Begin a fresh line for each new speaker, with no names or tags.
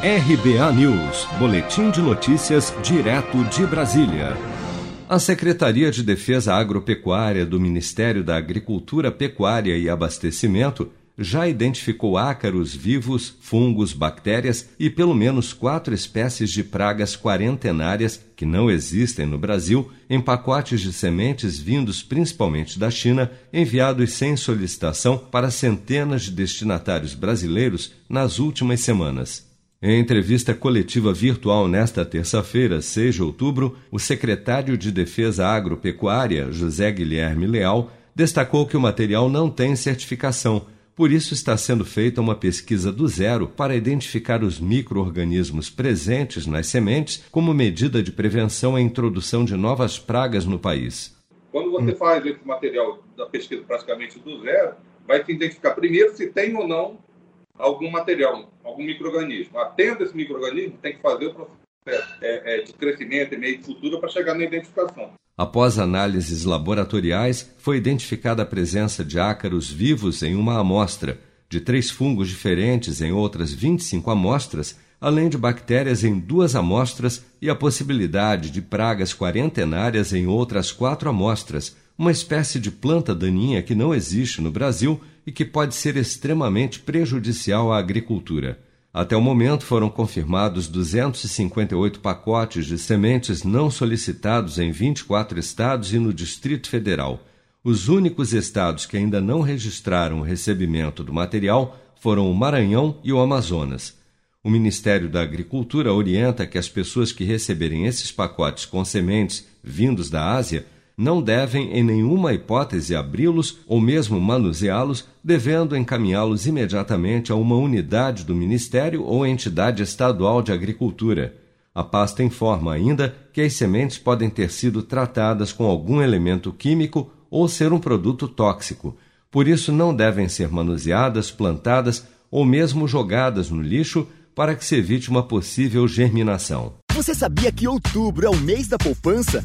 RBA News, Boletim de Notícias, direto de Brasília. A Secretaria de Defesa Agropecuária do Ministério da Agricultura, Pecuária e Abastecimento já identificou ácaros vivos, fungos, bactérias e pelo menos quatro espécies de pragas quarentenárias que não existem no Brasil em pacotes de sementes vindos principalmente da China, enviados sem solicitação para centenas de destinatários brasileiros nas últimas semanas. Em entrevista coletiva virtual nesta terça-feira, 6 de outubro, o secretário de Defesa Agropecuária, José Guilherme Leal, destacou que o material não tem certificação, por isso está sendo feita uma pesquisa do zero para identificar os micro-organismos presentes nas sementes como medida de prevenção à introdução de novas pragas no país.
Quando você faz esse material da pesquisa praticamente do zero, vai se identificar primeiro se tem ou não algum material, algum microorganismo. Atendo esse microorganismo, tem que fazer o processo é, é, de crescimento e meio de futuro para chegar na identificação.
Após análises laboratoriais, foi identificada a presença de ácaros vivos em uma amostra, de três fungos diferentes em outras 25 amostras, além de bactérias em duas amostras e a possibilidade de pragas quarentenárias em outras quatro amostras, uma espécie de planta daninha que não existe no Brasil e que pode ser extremamente prejudicial à agricultura. Até o momento foram confirmados 258 pacotes de sementes não solicitados em 24 estados e no Distrito Federal. Os únicos estados que ainda não registraram o recebimento do material foram o Maranhão e o Amazonas. O Ministério da Agricultura orienta que as pessoas que receberem esses pacotes com sementes vindos da Ásia não devem em nenhuma hipótese abri-los ou mesmo manuseá-los, devendo encaminhá-los imediatamente a uma unidade do Ministério ou entidade estadual de agricultura. A pasta informa ainda que as sementes podem ter sido tratadas com algum elemento químico ou ser um produto tóxico. Por isso, não devem ser manuseadas, plantadas ou mesmo jogadas no lixo para que se evite uma possível germinação.
Você sabia que outubro é o mês da poupança?